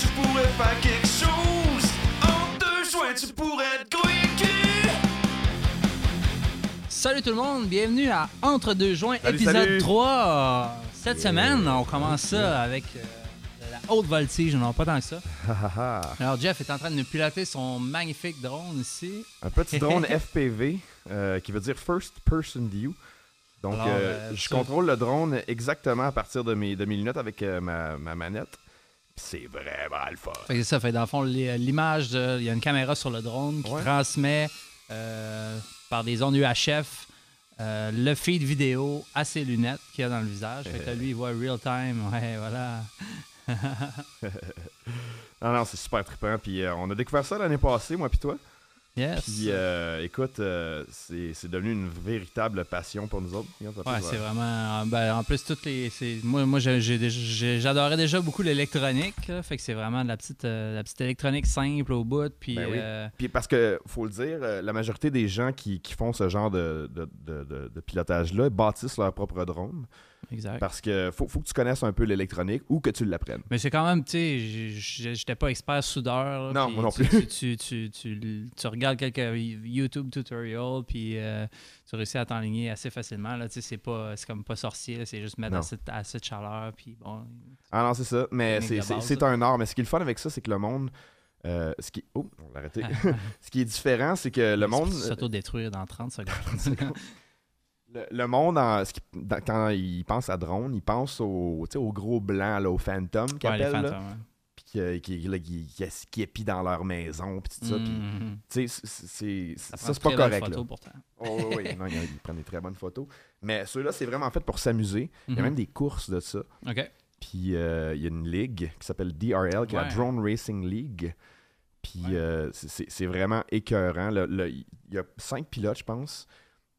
tu pourrais faire quelque chose. En deux joints, tu pourrais te. Salut tout le monde, bienvenue à Entre deux joints, Salut, épisode salut. 3. Cette semaine, on commence ça avec euh, de la haute voltige, non pas tant que ça. Alors Jeff est en train de nous piloter son magnifique drone ici. Un petit drone FPV euh, qui veut dire First Person View. Donc, Alors, euh, euh, je contrôle le drone exactement à partir de mes, de mes lunettes avec euh, ma, ma manette. C'est vraiment le fun. Fait que ça fait dans le fond li- l'image, il y a une caméra sur le drone qui Ouais. transmet euh, par des ondes UHF euh, le feed vidéo à ses lunettes qu'il y a dans le visage. Fait que là, lui, il voit real time. Ouais, voilà. Non, non, c'est super trippant. Puis euh, on a découvert ça l'année passée, moi puis toi. Yes. Puis euh, écoute, euh, c'est devenu une véritable passion pour nous autres. Regarde, Ouais, c'est vraiment. Ben, en plus, toutes les. Moi, moi j'adorais déjà beaucoup l'électronique. Fait que c'est vraiment de la petite, euh, la petite électronique simple au bout. Puis. Ben oui. euh, Puis parce que, faut le dire, euh, la majorité des gens qui, qui font ce genre de, de, de- de- de pilotage-là bâtissent leur propre drone. Exact. Parce que faut, faut que tu connaisses un peu l'électronique ou que tu l'apprennes. Mais c'est quand même, tu sais, j'étais pas expert soudeur. là, Non, moi non plus. Tu, tu, tu, tu- regardes quelques YouTube tutorials, puis euh, tu réussis à t'enligner assez facilement. Là, c'est pas, c'est comme pas sorcier, c'est juste mettre assez, assez de chaleur, puis bon. Ah non, c'est ça. Mais c'est un art. Mais ce qui est le fun avec ça, c'est que le monde. euh, ce qui... Oh, on l'a arrêté. ce qui est différent, c'est que le monde. S'auto-détruire dans 30 secondes. Le, le monde, en- ce qui- dans- quand il pense à drone, il pense au, gros blanc, là, au Phantom Ouais, puis qui, qui, là, qui, épient dans leur maison, puis tout ça. tu sais, c'est- Ça, c'est pas correct. photos, là. pourtant. Oh, oui, oui. Non, ils, ils prennent des très bonnes photos. Mais ceux-là, c'est vraiment fait pour s'amuser. Il y a Mhm. même des courses de ça. OK. Puis euh, il y a une ligue qui s'appelle DRL, qui est la. Drone Racing League. Puis Ouais. euh, c'est- vraiment écœurant. Il y a cinq pilotes, je pense.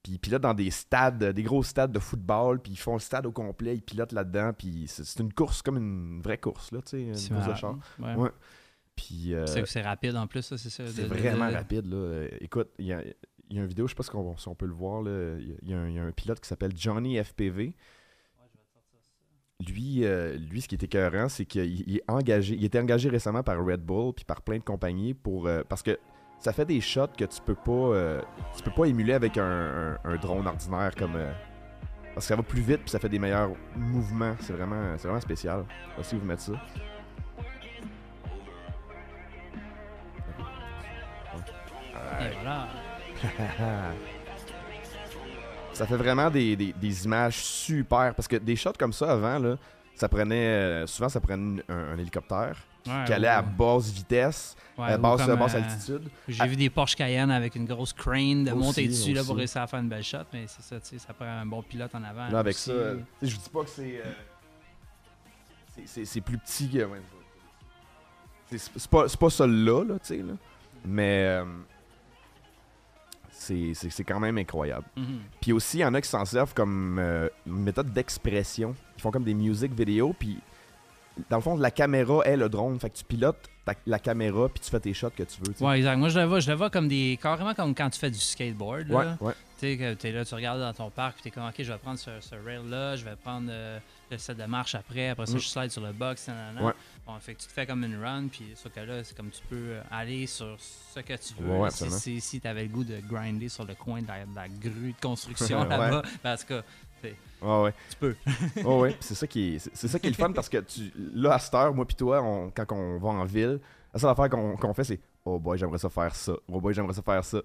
Puis ils pilotent dans des stades, des gros stades de football. Puis ils font le stade au complet. Ils pilotent là-dedans. Puis c'est une course, comme une vraie course, là, tu sais, une C'est course de char. Ouais. Ouais. Puis euh, C'est rapide en plus, ça, c'est ça. c'est de- vraiment de- rapide. Là. Écoute, il y a, il y a une vidéo, je sais pas si on, si on peut le voir. là. Il y a- y, un- il y a un pilote qui s'appelle Johnny FPV. Lui, euh, lui, ce qui est écœurant, c'est qu'il il est engagé. Il était engagé récemment par Red Bull puis par plein de compagnies pour euh, parce que ça fait des shots que tu peux pas euh, tu peux pas émuler avec un, un- un drone ordinaire comme euh, parce que ça va plus vite puis ça fait des meilleurs mouvements. C'est vraiment c'est vraiment spécial. De vous mettre ça. Et voilà. ça fait vraiment des, des- des images super. Parce que des shots comme ça avant, là, ça prenait. euh, souvent, ça prenait un, un hélicoptère Ouais, qui allait à basse vitesse, Ouais, à ou basse, euh, altitude. J'ai vu des Porsche Cayenne avec une grosse crane de Aussi, monter dessus là, pour réussir à faire une belle shot, mais c'est ça, tu sais, ça prend un bon pilote en avant. Là, avec aussi. ça, euh, je vous dis pas que c'est. euh, c'est- plus petit que. c'est pas, pas ça là, là, tu sais. Là. Mais. euh, c'est quand même incroyable. Mhm. Puis aussi, il y en a qui s'en servent comme euh, méthode d'expression. Ils font comme des music vidéos, puis dans le fond, la caméra est le drone. Fait que tu pilotes ta- la caméra, puis tu fais tes shots que tu veux. Ouais, exact. Moi, je le vois, je le vois comme des. carrément comme quand tu fais du skateboard. Là. ouais, ouais. Tu sais, t'es là, tu regardes dans ton parc, puis t'es comme, ok, je vais prendre ce, ce rail-là, je vais prendre euh, le set de marche après, après ça, Mm. je slide sur le box, nanana. Ouais. Bon, fait que tu te fais comme une run, puis sauf que là, c'est comme tu peux euh, aller sur ce que tu veux. Ouais, si si, si t'avais le goût de grinder sur le coin de la, de la grue de construction là-bas, parce que Ouais, ouais. tu peux. Ouais, c'est ça qui est, c'est- ça qui est le fun parce que tu, là, à cette heure, moi puis toi, on- quand on va en ville, la seule affaire qu'on qu'on fait, c'est Oh boy, j'aimerais ça faire ça. Oh boy, j'aimerais ça faire ça.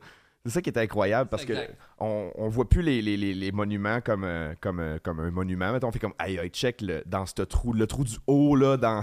C'est ça qui est incroyable parce que Exact. on, on voit plus les, les, les, les monuments comme, euh, comme, euh, comme un monument. Mettons, on fait comme Aïe, aïe, check le, dans ce trou, le trou du haut, là, dans,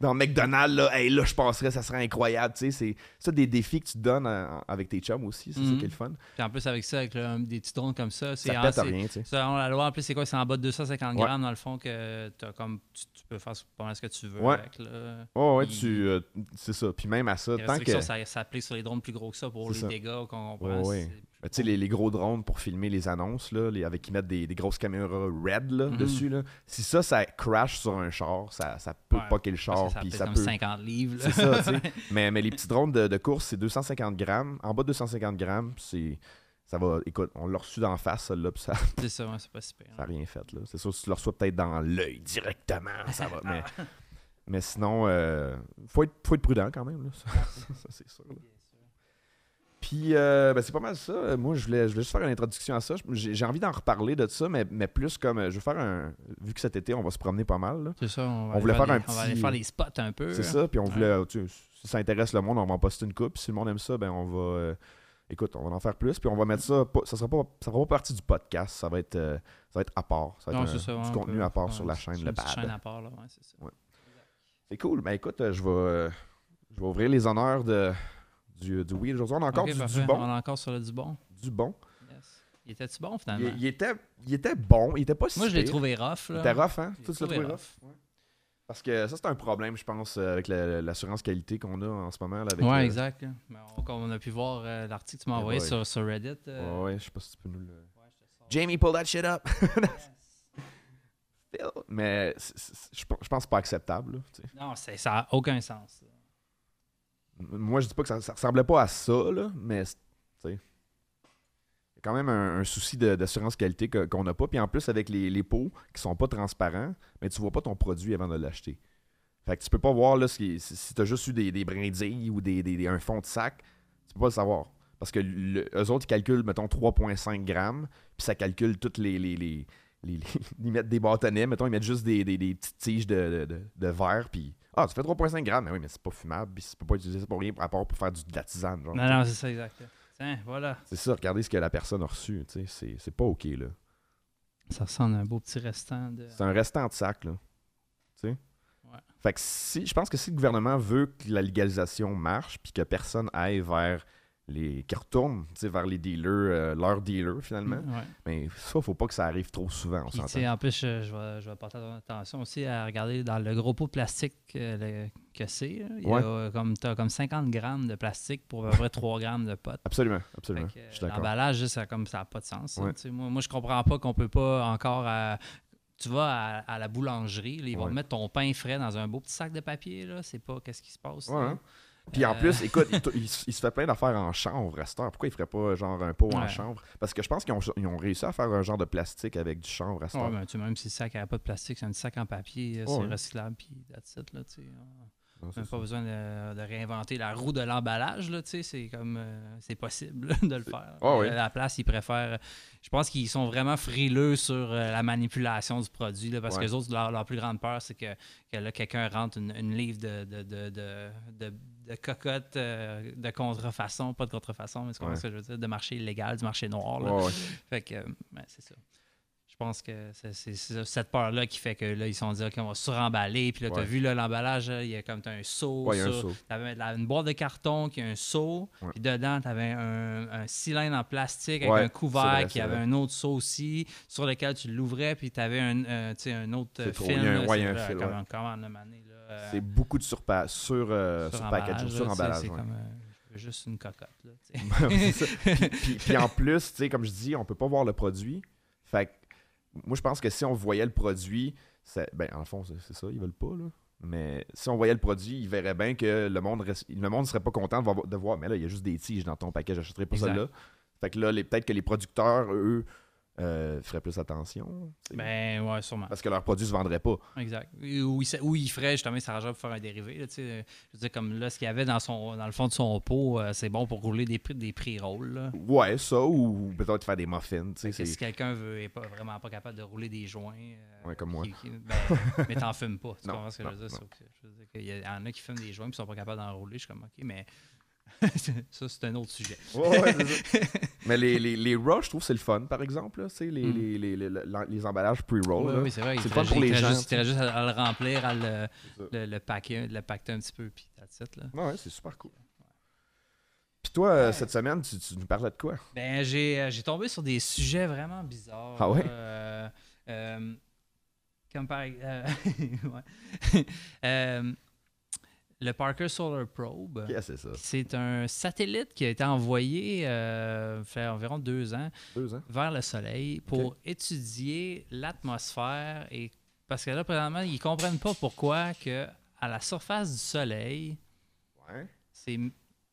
dans McDonald's, là, hey, là, je passerais, ça serait incroyable. Tu sais, c'est ça des défis que tu te donnes en- avec tes chums aussi. C'est ça Mhm. qui est le fun. Puis en plus, avec ça, avec le- des petits drones comme ça, c'est Ça en- pète c'est- rien, tu sais. Selon la loi, en plus, c'est quoi? C'est en bas de 250 Ouais. grammes, dans le fond, que t'as comme, tu, tu peux faire pas mal ce que tu veux Ouais. avec. Là. Ouais, ouais, tu. euh, c'est ça. Puis même à ça, tant que. ça s'applique sur les drones plus gros que ça pour les ça. dégâts qu'on Ouais, prend. ouais. Tu sais, les, les gros drones pour filmer les annonces, là, les- avec qui mettent des, des grosses caméras red là, Mhm. dessus, là. si ça, ça crash sur un char, ça, ça peut Ouais, poquer le char, ça puis ça comme peut. 50 livres. là. C'est ça, tu sais. mais, mais les petits drones de, de course, c'est 250 grammes. En bas de 250 grammes, c'est. Ça va. Écoute, on l'a reçu d'en face, celle-là, puis ça c'est ça, ouais, c'est pas super. n'a rien fait, là. C'est sûr, si tu le reçois peut-être dans l'œil directement, ça va. Mais, Mais sinon, euh, faut, être, faut être prudent quand même. Là. Ça, ça, c'est sûr. là. Puis, euh, ben, c'est pas mal ça. Moi, je voulais, je voulais juste faire une introduction à ça. J'ai envie d'en reparler de ça, mais, mais plus comme. euh, Je veux faire un. Vu que cet été, on va se promener pas mal. C'est ça. On, va On voulait faire des- un On va aller petit- faire les spots un peu. C'est hein. ça. Puis on Ouais. voulait. tu sais, si ça intéresse le monde, on va en poster une coupe. Si le monde aime ça, ben on va. euh, écoute, on va en faire plus. Puis on va mettre ça. Ça sera pas, ça fera pas partie du podcast. Ça va être, euh, ça va être à part. Ça va être un- ça, du on contenu à part ouais, sur la chaîne, le pad. chaîne à part, là, ouais, c'est ça. Ouais. C'est cool. Ben écoute, je vais, je vais ouvrir les honneurs de, du, du weed aujourd'hui. On a encore du, parfait. du bon. On est encore sur le du bon. Du bon. Yes. Il était-tu bon, finalement? Il, il était, il était bon. Il était pas si Moi, je l'ai trouvé rough. Il Là. était rough, hein? Tu l'as trouvé trouvé rough? Parce que ça, c'est un problème, je pense, euh, avec la- l'assurance qualité qu'on a en ce moment. Là, avec ouais, le- exact. Mais on, a pu voir euh, l'article que tu m'as Eh envoyé sur, sur Reddit. euh, Ouais, ouais, je sais pas si tu peux nous le. ouais, je te sors. Jamie, pull that shit up! Mais je pense- pas acceptable. là. Non, ça n'a aucun sens. là. Moi, je dis pas que ça, ça ressemblait pas à ça, là, mais. Il y a quand même un, souci d'assurance qualité qu'on n'a pas. Puis en plus, avec les, pots qui sont pas transparents, mais tu vois pas ton produit avant de l'acheter. Fait que tu peux pas voir là, si, si, tu as juste eu des, brindilles ou des, un fond de sac, tu peux pas le savoir. Parce que eux autres, ils calculent, mettons, 3,5 grammes, puis ça calcule toutes les. les, les, ils mettent des bâtonnets, mettons, ils mettent juste des, petites tiges de- de verre, puis. Ah, ça fait 3,5 grammes, mais oui, mais c'est pas fumable, puis tu peux pas utiliser ça pour rien, à part pour faire du, de la tisane. genre. Non, non, c'est ça, exact. Tiens, voilà. C'est ça, regardez ce que la personne a reçu, tu sais, c'est- c'est pas OK, là. Ça ressemble à un beau petit restant de. C'est un restant de sac, là. Tu sais? Ouais. Fait que si, je pense que si le gouvernement veut que la légalisation marche, puis que personne aille vers les. qui retourne, tu sais, vers les dealers, euh, leurs dealers, finalement, Ouais. mais ça, faut pas que ça arrive trop souvent, on Puis, en plus, je, je vais, je vais porter attention aussi à regarder dans le gros pot de plastique euh, le- que c'est. y a Ouais. comme, t'as comme 50 grammes de plastique pour à peu près 3 grammes de potes. Absolument, absolument. euh, Je suis d'accord. L'emballage, ça, comme, ça n'a pas de sens. Ouais. Moi, moi, je comprends pas qu'on peut pas encore. tu vas à, à la boulangerie, là, ils vont Ouais. te mettre ton pain frais dans un beau petit sac de papier. là. C'est pas qu'est-ce qui se passe. Ouais, hein. Puis en Euh, plus, écoute, il, il se il se fait plein d'affaires en chanvre, Restor. Pourquoi il ferait pas genre un pot en chanvre? Parce que je pense qu'ils ont, réussi à faire un genre de plastique avec du chanvre, Restor. Ouais, ben, tu même si le sac n'avait pas de plastique, c'est un sac en papier, Ouais. c'est recyclable, puis that's it, là, tu sais. On Non, n'a pas ça. besoin de, de réinventer la roue de l'emballage, là, tu sais, c'est comme, euh, c'est possible de le faire. Ah oui. À la place, ils préfèrent, je pense qu'ils sont vraiment frileux sur euh, la manipulation du produit, là, parce Ouais. que les autres, leur, leur plus grande peur, c'est que, que là, quelqu'un rentre une, une livre de, de, de, de, de- de cocottes euh, de contrefaçon, pas de contrefaçon, mais c'est Ouais. ce que je veux dire, de marché illégal, du marché noir, là. Fait que, euh, ben, c'est ça. Je pense que c'est cette peur-là qui fait que là, ils se sont dit, OK, on va suremballer. Puis là, tu as Ouais. vu l'emballage, il y a comme un seau. Ouais, un. T'avais la- une boîte de carton qui a un seau. Ouais. Puis dedans, tu avais un, un cylindre en plastique avec un couvert vrai, qui avait vrai. un autre seau aussi, sur lequel tu l'ouvrais. Puis tu avais un, euh, tu sais, un autre trop. film. Il y a un- là, y a un fil, Comment, euh, C'est beaucoup de surpa sur, euh, sur package, emballage. C'est comme euh, juste une cocotte. Là, puis, puis- puis en plus, comme je dis, on peut pas voir le produit. Fait que moi, je pense que si on voyait le produit, c'est- ben, en fond, c'est ça, ils veulent pas, là. Mais si on voyait le produit, ils verraient bien que le monde reste- le monde serait pas content de voir, de voir, mais là, il y a juste des tiges dans ton paquet, j'achèterais pas celle-là. Fait que là, peut-être que les producteurs, eux, euh, feraient plus attention. Ben, ouais, sûrement. parce que leurs produits se vendraient pas. Exact. Ou il, sa- ou il ferait justement, il s'arrangerait pour faire un dérivé. Là, je veux dire, comme là, ce qu'il y avait dans, son, dans le fond de son pot, euh, c'est bon pour rouler des, prix- des prix-rolls. là. Ouais, ça, ou peut-être faire des muffins, que Si quelqu'un veut est pas, vraiment pas capable de rouler des joints. euh, Ouais, comme moi. qui- qui- ben, mais t'en fumes pas. Tu Non, comprends ce que non, je veux dire qu'il y, en a qui fument des joints et qui sont pas capables d'en rouler. Je suis comme, OK, mais ça, c'est un autre sujet. Ouais, ouais, ça. Mais les, les, les je trouve que c'est le fun, par exemple. là, tu sais, les, Mm. les, les, les, les emballages pre-roll. Oui, c'est vrai. il C'est fun pour les gens, juste- Il juste à, à le remplir, à le, le, le packer, le pacter un petit peu, puis that's it, là. Ouais, ouais, c'est super cool. Puis toi, euh, cette semaine, tu, tu nous parlais de quoi? Ben, j'ai, euh, j'ai tombé sur des sujets vraiment bizarres. Ah ouais? Euh, euh, comme par ouais. Euh, le Parker Solar Probe. C'est ça? C'est un satellite qui a été envoyé euh, fait environ deux ans Deux ans? vers le Soleil pour étudier l'atmosphère et parce que là présentement ils comprennent pas pourquoi que à la surface du Soleil Ouais. c'est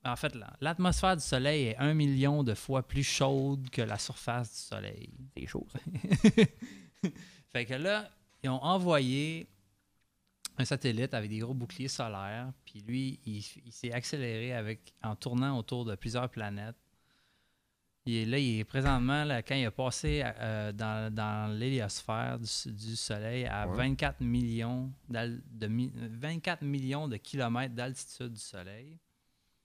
en fait l'atmosphère du Soleil est un million de fois plus chaude que la surface du Soleil. C'est chaud, ça. fait que là, ils ont envoyé un satellite avec des gros boucliers solaires. Puis lui, il, il s'est accéléré avec, en tournant autour de plusieurs planètes. Il est là, il est présentement, là, quand il a passé euh, dans, dans l'héliosphère du, du Soleil à Ouais. 24 millions, de, mi- 24 millions de kilomètres d'altitude du Soleil.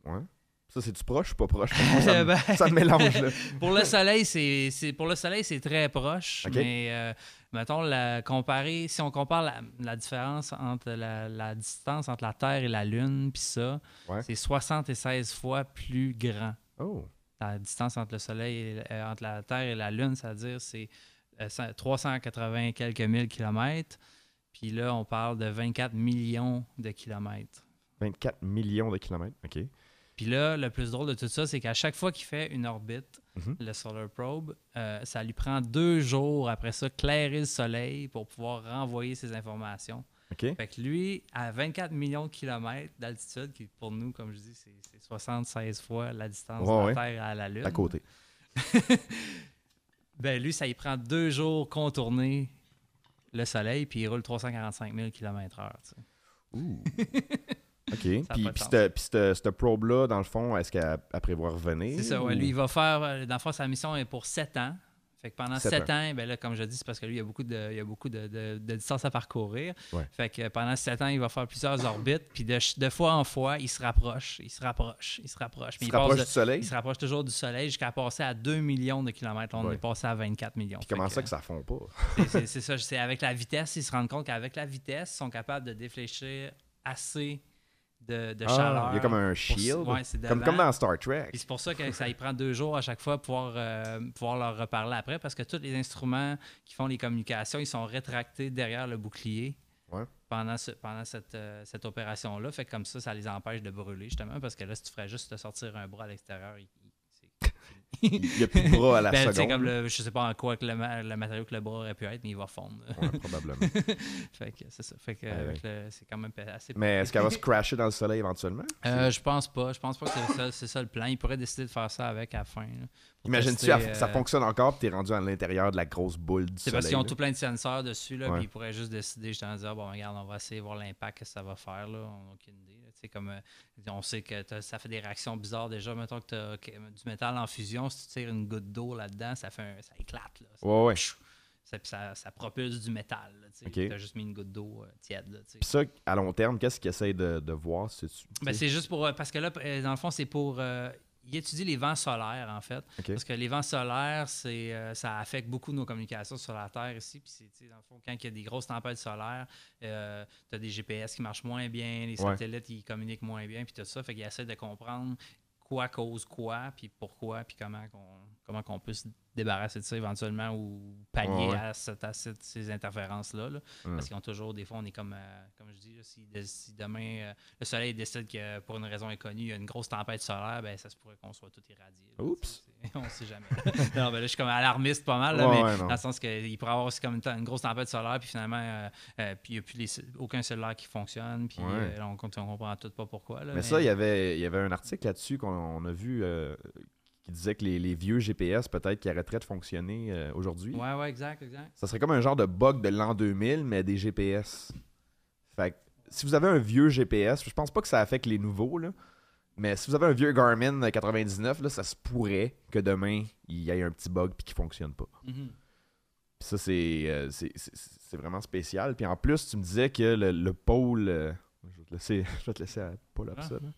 Ouais. Ça, c'est-tu proche ou pas proche? Ça, Ben, ça me mélange, là. pour le soleil, c'est c'est- pour le soleil, c'est très proche. Mais euh, mettons, la, comparer, si on compare la, la différence entre la, la distance entre la Terre et la Lune, puis ça, Ouais. c'est 76 fois plus grand. Oh. La distance entre le soleil et, euh, entre la Terre et la Lune, c'est-à-dire c'est euh, cent- 380 quelques mille kilomètres. Puis là, on parle de 24 millions de kilomètres. 24 millions de kilomètres. OK. Puis là, le plus drôle de tout ça, c'est qu'à chaque fois qu'il fait une orbite, Mhm. le Solar Probe, euh, ça lui prend deux jours après ça, clairer le soleil pour pouvoir renvoyer ses informations. OK. Fait que lui, à 24 millions de kilomètres d'altitude, qui pour nous, comme je dis, c'est c'est 76 fois la distance Ouais, de la ouais. Terre à la Lune. À côté. Ben lui, ça y prend deux jours contourner le soleil, puis il roule 345 000 km/h. Ouh. OK. Puis, cette, puis cette, cette probe-là, dans le fond, est-ce qu'elle elle prévoit revenir? C'est ça, ouais. ou- Lui, il va faire, euh, dans le fond, sa mission est pour 7 ans. Fait que pendant Sept 7 ans, ben là, comme je dis, c'est parce que lui, il y a beaucoup de, il y a beaucoup de, de, de distance à parcourir. Ouais. Fait que pendant 7 ans, il va faire plusieurs orbites. Puis de, de fois en fois, il se rapproche, il se rapproche, il se rapproche. Il se rapproche de- du soleil? il se rapproche toujours du soleil jusqu'à passer à 2 millions de kilomètres. On Ouais. est passé à 24 millions. Puis comment que, ça que ça fond pas? c'est ça, c'est avec la vitesse, ils se rendent compte qu'avec la vitesse, ils sont capables de défléchir assez de, de Ah, chaleur. il y a comme un pour- shield. ouais, comme, dans Star Trek. C'est pour ça que ça y prend deux jours à chaque fois pour pouvoir, euh, pouvoir leur reparler après, parce que tous les instruments qui font les communications, ils sont rétractés derrière le bouclier Ouais. pendant, ce- pendant cette, euh, cette opération-là. Fait que comme ça, ça les empêche de brûler, justement, parce que là, si tu ferais juste te sortir un bras à l'extérieur, il- il- c'est- n'y a plus de bras à la Ben, seconde. comme le, je sais pas en quoi que le, ma- le matériau que le bras aurait pu être, mais il va fondre. Ouais, probablement. fait que c'est ça. Fait que Ouais, c'est quand même assez. Mais est-ce qu'elle va se crasher dans le soleil éventuellement? Euh, je pense pas. Je pense pas que c'est ça, c'est ça le plan. Il pourrait décider de faire ça avec à la fin. Imagine-tu, ça euh, fonctionne encore, puis t'es rendu à l'intérieur de la grosse boule du C'est soleil. parce qu'ils ont là. tout plein de senseurs dessus, là, puis ils pourraient juste décider, justement, de dire, bon, regarde, on va essayer de voir l'impact que ça va faire, là, on n'a aucune idée. là. Sais, comme, euh, on sait que ça fait des réactions bizarres déjà, mettons que tu as du métal en fusion, si tu tires une goutte d'eau là-dedans, ça fait un- ça éclate, là. Ça, Ouais, ouais. ça, puis ça, ça propulse du métal, tu. T'as juste mis une goutte d'eau euh, tiède, là, ça, à long terme, qu'est-ce qu'ils essayent de, de voir? C'est, Ben, c'est juste pour. euh, Parce que là, dans le fond, c'est pour. euh, il étudie les vents solaires, en fait. Parce que les vents solaires, c'est, euh, ça affecte beaucoup nos communications sur la Terre ici. Puis, c'est, dans le fond, quand il y a des grosses tempêtes solaires, tu as des GPS qui marchent moins bien, les Ouais. satellites, ils communiquent moins bien, puis tout ça. Fait qu'il essaie de comprendre quoi cause quoi, puis pourquoi, puis comment qu'on, comment qu'on peut se débarrasser de ça éventuellement ou pallier Ouais, ouais. à, cette- à cette- ces interférences-là. là. Parce qu'ils ont toujours, des fois, on est comme, euh, comme je dis, là, si, de- si demain euh, le soleil décide que pour une raison inconnue, il y a une grosse tempête solaire, ben ça se pourrait qu'on soit tout irradié. là, Oups. On sait jamais. non, ben là, je suis comme alarmiste pas mal, mais dans le sens qu'il pourrait y avoir aussi comme une, une grosse tempête solaire, puis finalement, euh, puis il n'y a plus les- aucun cellulaire qui fonctionne, puis on, on comprend tout pas pourquoi. Là, Mais ça, il y avait, y avait un article là-dessus qu'on on a vu qui disait que les, les vieux GPS, peut-être, qui arrêteraient de fonctionner euh, aujourd'hui. Ouais, ouais, exact, exact. Ça serait comme un genre de bug de l'an 2000, mais des GPS. Fait que, si vous avez un vieux GPS, je pense pas que ça affecte les nouveaux, là. Mais si vous avez un vieux Garmin 99, là, ça se pourrait que demain, il y ait un petit bug puis qu'il fonctionne pas. Mhm. Puis ça, c'est, euh, c'est, c'est- vraiment spécial. Puis en plus, tu me disais que le, le pôle. euh, je vais te laisser, je vais te laisser à up Ah, ça. là.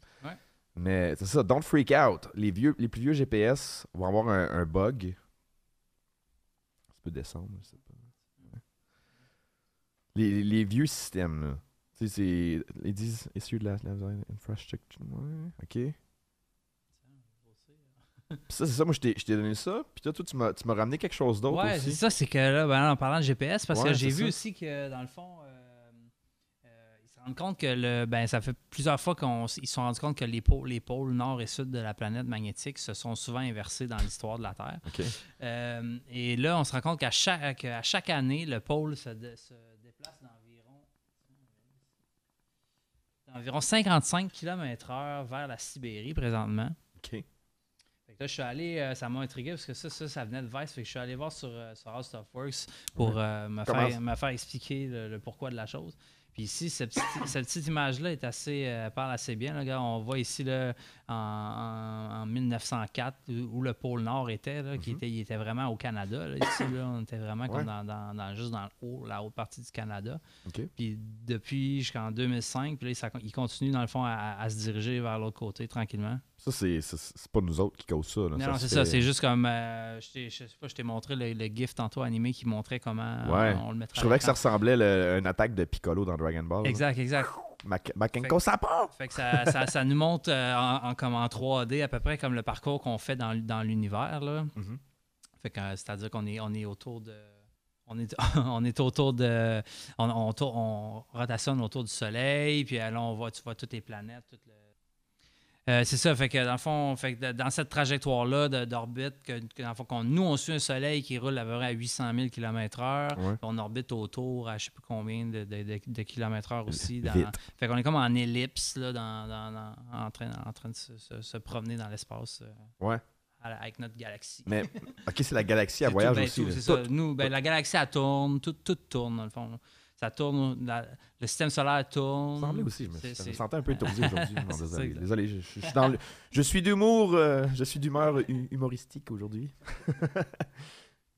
Mais c'est ça, don't freak out. Les, vieux, les plus vieux GPS vont avoir un, un bug. Ça peut descendre, je sais pas. Les, les vieux systèmes, là. Tu sais, c'est. Ils disent issue de la, la infrastructure. Ouais, ok. Puis ça, c'est ça, moi je t'ai donné ça. Puis toi, toi tu m'as ramené quelque chose d'autre Ouais, c'est ça, c'est que là, ben, en parlant de GPS, parce Ouais, que j'ai vu ça. aussi que dans le fond, euh, euh, compte que le, ben, ça fait plusieurs fois qu'ils se sont rendus compte que les pôles, les pôles nord et sud de la planète magnétique se sont souvent inversés dans l'histoire de la Terre. Euh, et là, on se rend compte qu'à chaque, qu'à chaque année, le pôle se, dé- se déplace d'environ d'environ 55 km/h vers la Sibérie présentement. Ok. Là, je suis allé, euh, ça m'a intrigué parce que ça, ça, ça venait de Vice. Fait que je suis allé voir sur, euh, sur How Stuff Works pour euh, me, Comment faire, me faire expliquer le, le pourquoi de la chose. Puis ici, cette petite, image-là est assez, euh, parle assez bien. Là. On voit ici là, en, en- en 1904 où, le pôle Nord était, là, qui Mhm. était, il était vraiment au Canada. là. Ici, là, on était vraiment Ouais. comme dans, dans- dans- juste dans le haut, la haute partie du Canada. Puis depuis jusqu'en 2005, puis là, ça- il continue dans le fond à, à se diriger vers l'autre côté tranquillement. Ça, c'est pas nous autres qui causent ça. là. Non, c'est ça. C'est juste comme. euh, je, t'ai- je sais pas, je t'ai montré le, le GIF tantôt animé qui montrait comment Ouais. on, on le mettrait. Je trouvais que ça ressemblait à une attaque de Piccolo dans Dragon Ball. là. Exact, exact. Makenko, ça part! Fait que ça, ça, ça nous montre euh, en, en- comme en 3D à peu près comme le parcours qu'on fait dans, dans l'univers. là. Mhm. Fait que euh, c'est-à-dire qu'on est, on est autour de. On est, on est autour de. On, on, rotationne autour du Soleil, puis euh, là, on voit, tu vois toutes les planètes. Le- Euh, c'est ça, fait que dans le fond, fait que dans cette trajectoire-là d'orbite, que, que dans le fond, nous, on suit un Soleil qui roule à peu près à 800 000 km/h, Ouais. on orbite autour à je sais pas combien de, de, de- de kilomètres-heure aussi. Dans, fait qu'on est comme en ellipse, là, dans, dans- dans- en, train, en train de se, se- se promener dans l'espace euh, Ouais. à la- avec notre galaxie. Mais, ok, c'est la galaxie à voyage tout, ben, aussi. tout, là. c'est ça. Nous, ben, la galaxie, elle tourne, tout, tout tourne, dans le fond. là. Ça tourne, la- le système solaire tourne. Ça me semblait aussi, je me, je sentais un peu étourdi aujourd'hui. Désolé, je, suis dans le- je suis d'humour, euh, je suis d'humeur hu- humoristique aujourd'hui.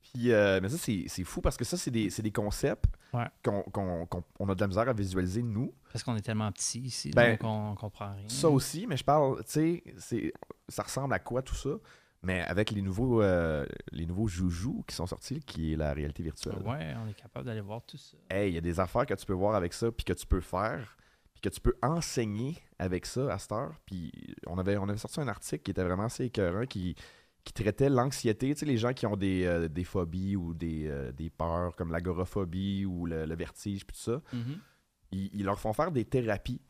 Puis, euh, mais ça, c'est c'est fou parce que ça, c'est des, c'est des concepts Ouais. qu'on qu'on- qu'on- on a de la misère à visualiser, nous. Parce qu'on est tellement petit ici, Ben, donc on comprend rien. Ça aussi, mais je parle, tu sais, c'est- ça ressemble à quoi tout ça? Mais avec les nouveaux, euh, les nouveaux joujoux qui sont sortis, qui est la réalité virtuelle. Ouais, on est capable d'aller voir tout ça. Hey, il y a des affaires que tu peux voir avec ça, puis que tu peux faire, puis que tu peux enseigner avec ça à cette heure. Puis on avait, on avait sorti un article qui était vraiment assez écœurant, qui, qui traitait l'anxiété. Tu sais, les gens qui ont des, euh, des phobies ou des, euh, des peurs, comme l'agoraphobie ou le, le vertige, puis tout ça, Mhm. ils, ils leur font faire des thérapies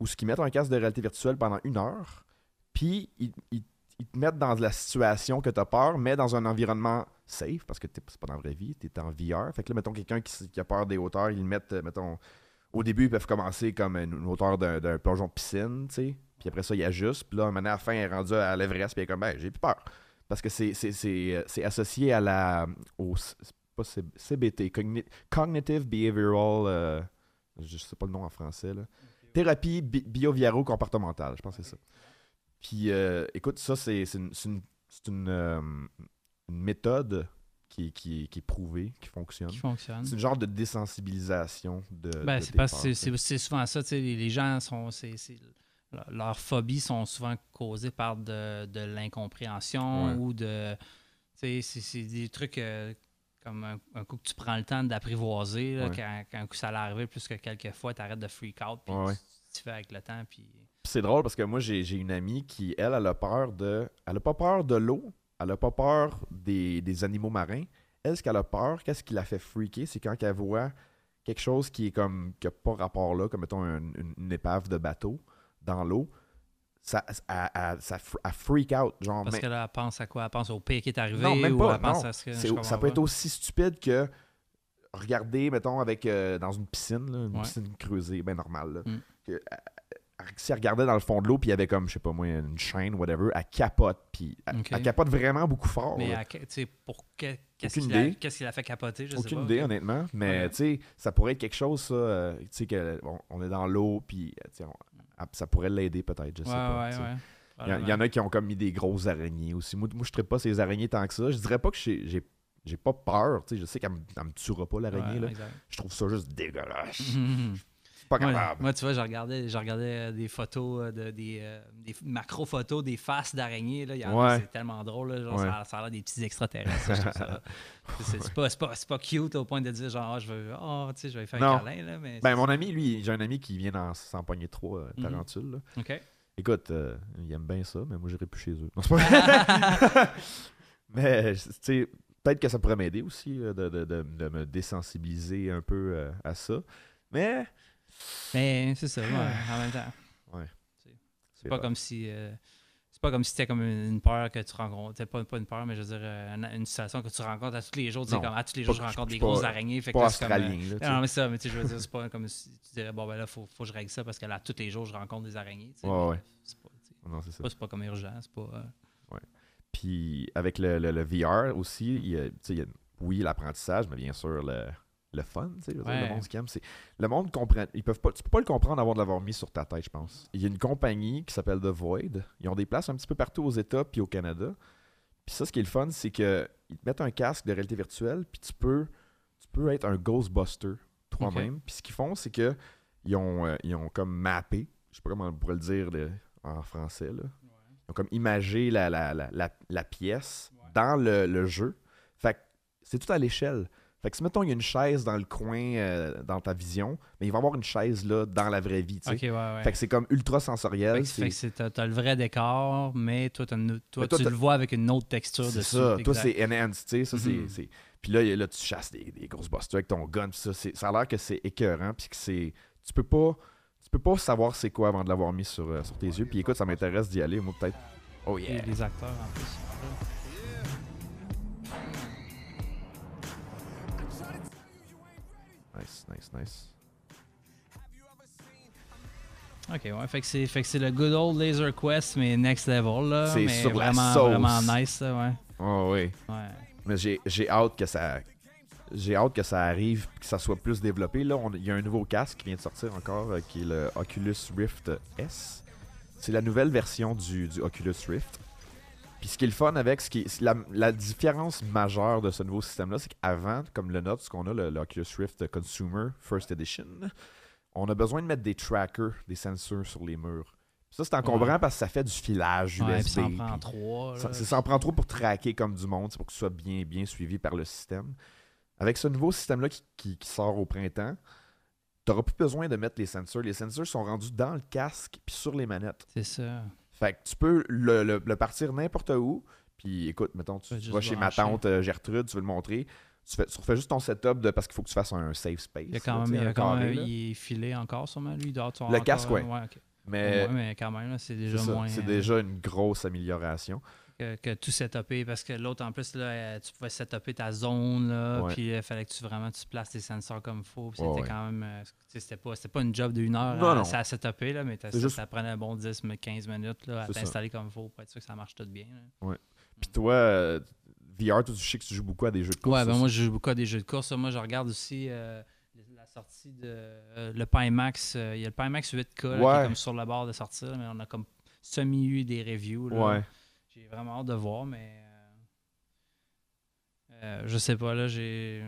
où ce qu'ils mettent un casque de réalité virtuelle pendant une heure, puis ils, ils- ils te mettent dans la situation que tu as peur, mais dans un environnement safe, parce que t'es- c'est pas dans la vraie vie, tu es en VR. Fait que là, mettons, quelqu'un qui, a peur des hauteurs, ils le mettent, euh, mettons, au début, ils peuvent commencer comme une, hauteur d'un plongeon de piscine, tu sais. Puis après ça, il ajuste. Puis là, un moment, à la fin, il est rendu à l'Everest, puis il est comme, ben, j'ai plus peur. Parce que c'est- euh, associé à la. Au, pas CBT, Cogni- Cognitive Behavioral. euh, je sais pas le nom en français, là. Thérapie bi- bio-comportementale, je pense que c'est ça. Puis, euh, écoute, ça, c'est une, une- une, euh, une méthode qui, qui, qui est prouvée, qui fonctionne. Qui fonctionne. C'est une genre de désensibilisation de. Ben, c'est souvent ça, tu sais, les, les gens sont. leur- leurs phobies sont souvent causées par de, de l'incompréhension Ouais. ou de. Tu sais, c'est- des trucs euh, comme un, un coup que tu prends le temps d'apprivoiser, Ouais. quand, quand un coup ça l'arrive plus que quelques fois, tu arrêtes de freak out, puis ouais. Tu, fais avec le temps, puis. C'est drôle parce que moi, j'ai une amie qui, elle, elle a peur de. Elle a pas peur de l'eau. Elle a pas peur des, des animaux marins. Elle, ce qu'elle a peur, qu'est-ce qui la fait freaker, c'est quand elle voit quelque chose qui est comme. qui a pas rapport là, comme mettons un- une, une épave de bateau dans l'eau. Ça, ça freak out. Genre, Parce mais- qu'elle elle pense à quoi? Elle pense au pire qui est arrivé Non, même ou pas, elle pense non. à ce que. ça peut être aussi stupide que regarder, mettons, avec euh, dans une piscine, là, une Ouais. piscine creusée, ben normale. là, Mm. Que, euh, si elle regardait dans le fond de l'eau, puis il y avait comme, je sais pas moi, une chaîne, whatever, elle capote, puis elle, capote vraiment beaucoup fort. Mais tu sais, pour que- qu'est-ce Aucune qui l'a- idée. qu'est-ce qui l'a fait capoter Je sais Aucune pas. idée, honnêtement. Mais tu sais, ça pourrait être quelque chose, ça. euh, tu sais, que on, est dans l'eau, puis euh, sais, on- ah, ça pourrait l'aider peut-être, je sais Ouais, pas. ouais, tu sais. ouais. Il y, en- il y en a qui ont comme mis des grosses araignées aussi. Moi, moi je ne pas ces araignées tant que ça. Je dirais pas que j'ai- pas peur. tu sais, Je sais qu'elle me, elle me tuera pas, l'araignée. Ouais. Je trouve ça juste dégueulasse. pas Moi, capable. moi, tu vois, je regardais, je regardais euh, des photos, euh, de, des, euh, des macro-photos des faces d'araignées. Ouais. C'est tellement drôle. là, genre, Ouais. ça, a- ça a l'air des petits extraterrestres. c'est pas, pas, pas cute au point de dire genre, Ah, je veux, oh, tu sais, je vais faire Non. un câlin. Là, mais Ben, mon ami, lui, j'ai un ami qui vient pogner trois euh, Mhm. OK. Écoute, euh, il aime bien ça, mais moi, j'irai plus chez eux. Non, c'est pas- mais, tu sais, peut-être que ça pourrait m'aider aussi de, de- de- de me désensibiliser un peu à ça. Mais, Mais c'est ça, ouais, en même temps. Ouais. C'est- pas comme si. euh, c'est pas comme si c'était comme une peur que tu rencontres. C'est pas, pas une peur, mais je veux dire, euh, une, une situation que tu rencontres à tous les jours. Tu sais, comme à tous les jours, je rencontre des grosses araignées. Fait que c'est comme, euh, là. Non, mais ça, mais tu sais, je veux dire, c'est pas comme si tu dirais, bon, ben là, faut, faut que je règle ça parce que là, tous les jours, je rencontre des araignées. tu sais, Ouais, ouais. C'est pas, tu sais, Non, c'est ça. pas- c'est pas comme urgent, c'est pas. euh, Puis avec le, le- le VR aussi, il y a- il y a, oui, l'apprentissage, mais bien sûr, le, le fun, tu sais, Ouais. le monde qui aime, c'est le monde comprend, ils peuvent pas, tu peux pas le comprendre avant de l'avoir mis sur ta tête, je pense. Il y a une compagnie qui s'appelle The Void, ils ont des places un petit peu partout aux États puis au Canada. Puis ça, ce qui est le fun, c'est que ils te mettent un casque de réalité virtuelle, puis tu peux, tu peux être un Ghostbuster toi-même. Puis ce qu'ils font, c'est que ils ont, euh, ils ont comme mappé, je sais pas comment on pourrait le dire de- en français là. Ils ont comme imagé la, la, la, la, pièce dans le, le jeu. Fait que c'est tout à l'échelle. Fait que si mettons il y a une chaise dans le coin euh, dans ta vision, mais il va y avoir une chaise là dans la vraie vie, tu sais. Ok, ouais, ouais. Fait que c'est comme ultra sensoriel. Fait que- c'est- c'est- t'as, le vrai décor, mais toi, une- toi, Mais toi, tu le vois avec une autre texture C'est dessus. ça. Toi, c'est enhanced, tu sais. Ça, c'est- Mhm. c'est. Puis là, là, tu chasses des, des grosses busters avec ton gun. Puis ça, c'est- ça a l'air que c'est écœurant. Puis que c'est. Tu peux pas. Tu peux pas savoir c'est quoi avant de l'avoir mis sur, euh, sur tes yeux. Puis écoute, ça m'intéresse d'y aller. Moi, peut-être. Oh Et yeah. les acteurs en plus. Nice, nice, nice. Ok, ouais. Fait que c'est, fait que c'est le good old Laser Quest, mais next level, là. C'est mais sur la vraiment, sauce. vraiment nice, là, ouais. Oh oui. Ouais. Mais j'ai j'ai hâte que ça. J'ai hâte que ça arrive que ça soit plus développé. Là, il y a un nouveau casque qui vient de sortir encore, euh, qui est le Oculus Rift S. C'est la nouvelle version du, du Oculus Rift. Puis ce qui est le fun avec, ce qui est- la, la différence majeure de ce nouveau système-là, c'est qu'avant, comme le note, ce qu'on a, le, le Oculus Rift Consumer First Edition, on a besoin de mettre des trackers, des sensors sur les murs. Puis ça, c'est encombrant parce que ça fait du filage Ouais, USB. puis ça en prend trois. ça, en prend trop pour traquer comme du monde, c'est pour que tu sois bien, bien suivi par le système. Avec ce nouveau système-là qui, qui- qui sort au printemps, tu n'auras plus besoin de mettre les sensors. Les sensors sont rendus dans le casque puis sur les manettes. C'est ça. Fait que tu peux le, le- le partir n'importe où. Puis écoute, mettons, tu, Tu vas chez ma tante euh, Gertrude, tu veux le montrer. Tu, fais, tu refais juste ton setup de, parce qu'il faut que tu fasses un safe space. Il y a quand là, même, il, y a quand carré, même il est filé encore, sûrement, lui. Il doit avoir Le encore- casque, ouais. ouais, ok. Mais Ouais, mais quand même, c'est déjà moins. c'est euh, déjà une grosse amélioration. Que, que tout setupé parce que l'autre en plus là, euh, tu pouvais setuper ta zone là, Ouais. puis il fallait que tu vraiment tu places tes sensors comme il faut Ouais, c'était ouais. quand même euh, tu c'était pas c'était pas une job d'une heure Non, à, non. à setuper là mais ça, juste- ça prenait un bon 10 mais 15 minutes là, à t'installer comme il faut pour être sûr que ça marche tout bien là. Puis toi, euh, VR, toi, je sais que tu joues beaucoup à des jeux de course. ouais ben moi je joue beaucoup à des jeux de course moi je regarde aussi euh, la sortie de euh, le Pimax euh, il y a le Pimax 8K là, qui est comme sur le bord de sortir mais on a comme semi eu des reviews là. Ouais. J'ai vraiment hâte de voir, mais. euh, euh, je sais pas, là, j'ai.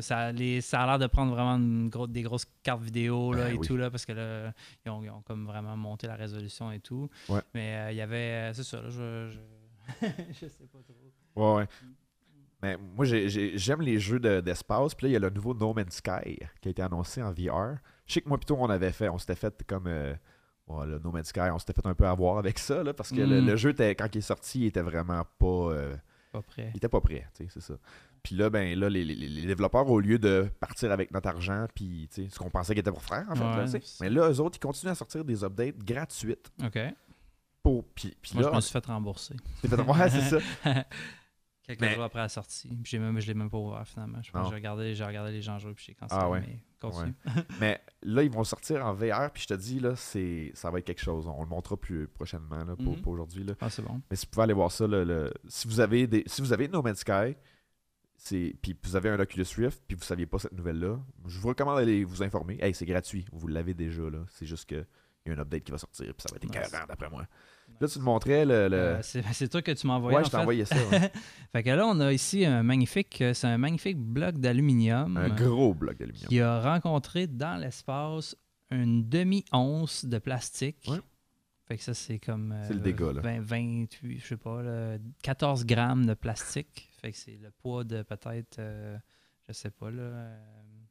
Ça, les, ça a l'air de prendre vraiment une gros- des grosses cartes vidéo là, Ben et oui. tout, là, parce que là, ils ont, ils ont comme vraiment monté la résolution et tout. Ouais. Mais euh, il y avait. C'est ça, là, je. Je, je sais pas trop. Ouais, ouais. Mais moi, j'ai- j'ai- j'aime les jeux de- d'espace. Puis là, il y a le nouveau No Man's Sky qui a été annoncé en VR. Je sais que moi, plutôt, on avait fait, on s'était fait comme. euh, ouais, le No Man's Sky, on s'était fait un peu avoir avec ça, là, parce que le, Mm. le jeu, quand il est sorti, il était vraiment pas. euh, Pas prêt. il était pas prêt, tu sais, c'est ça. Puis là, ben là, les, les- les développeurs, au lieu de partir avec notre argent, puis tu sais, ce qu'on pensait qu'ils étaient pour faire, en fait, là, mais là, eux autres, ils continuent à sortir des updates gratuites. OK. Pour, puis, puis Moi, là, je me suis fait rembourser. fait- ouais, c'est ça. Quelques Mais- jours après la sortie. Puis j'ai même, je l'ai même pas ouvert finalement. Je pense que j'ai regardé, j'ai regardé les gens jouer puis j'ai cancellé. Ah ouais. Mais continue. Mais là, ils vont sortir en VR, puis je te dis, là, c'est, ça va être quelque chose. On le montrera plus prochainement, là, pour, Mhm. pour aujourd'hui. Là. Ah, c'est bon. Mais si vous pouvez aller voir ça, le- le- si, vous avez des, si vous avez No Man's Sky, c'est, puis vous avez un Oculus Rift, puis vous ne saviez pas cette nouvelle-là, je vous recommande d'aller vous informer. Hey, c'est gratuit, vous l'avez déjà. là. C'est juste qu'il y a un update qui va sortir, puis ça va être Nice. écœurant, d'après moi. Là, tu le montrais, le... le- Euh, c'est c'est toi que tu m'as envoyé. ouais, en je t'ai envoyé ça. ouais. Fait que là, on a ici un magnifique, euh, c'est un magnifique bloc d'aluminium un gros bloc d'aluminium. qui a rencontré dans l'espace une demi-once de plastique. Ouais. Fait que ça, c'est comme. euh, C'est le dégât, là. 20, 28, je sais pas, là, 14 grammes de plastique. Fait que c'est le poids de peut-être, euh, je sais pas, là.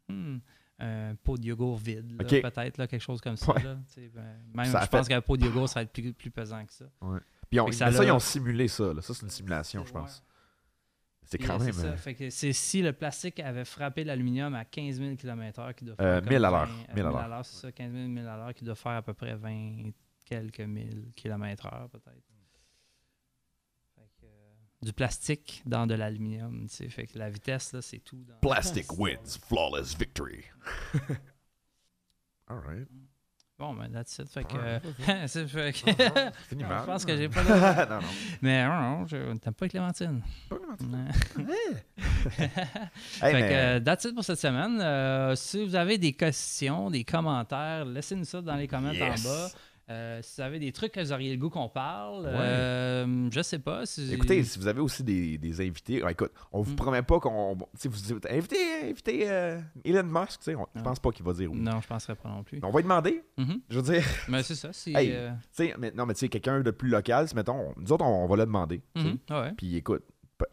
hmm, un pot de yogourt vide, là, Ok. peut-être, là, quelque chose comme ça. Ouais. là. Ben, même, Ça je pense fait- qu'un pot de yogourt, ça va être plus, plus pesant que ça. Puis on- que mais ça ça, ils ont simulé ça. là. Ça, c'est une simulation, je Ouais. pense. C'est quand euh, même... ça. euh, c'est si le plastique avait frappé l'aluminium à 15 000 km/h qui doit faire. Euh, comme 1000 à l'heure. 20, 1000 à 1000 l'heure. c'est ça, 15 000, 1000 à l'heure qui doit faire à peu près 20 quelques mille kilomètres-heure, peut-être. Du plastique dans de l'aluminium, tu sais. Fait que la vitesse, là, c'est tout. Dans Plastic wins, flawless victory. All right. Bon, ben, that's it. Fait que. Ouais, euh, fait que- fini Je mal. pense que j'ai pas non, non. Mais non, non, je t'aime pas Clémentine. Pas Clémentine. Hey, fait mais- que, euh, that's it pour cette semaine. Euh, si vous avez des questions, des commentaires, laissez-nous ça dans les commentaires Yes. en bas. Euh, si vous avez des trucs que vous auriez le goût qu'on parle, Ouais. euh, je sais pas. Si... Écoutez, si vous avez aussi des, des invités, ah, écoute, on vous Mm. promet pas qu'on. sais, vous dites, invitez, invitez euh, Elon Musk, tu sais, je pense pas qu'il va dire oui. Non, je penserais pas non plus. On va lui demander, Mhm. je veux dire, Mais c'est ça. Si, Hey. euh, mais, non, mais tu sais, quelqu'un de plus local, si, mettons, on- nous autres, on, on va le demander. mhm, ouais. Puis écoute,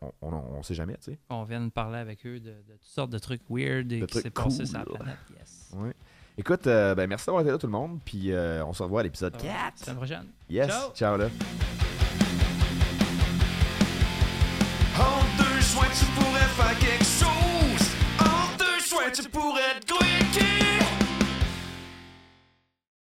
on, on, on sait jamais, tu sais. On vient de parler avec eux de, de toutes sortes de trucs weird et De qui s'est passé cool, sur la planète. Yes. Ouais. Écoute, euh, ben, merci d'avoir été là, tout le monde. Puis euh, on se revoit à l'épisode Ça va. 4. Semaine prochaine. Yes, Ciao. ciao là.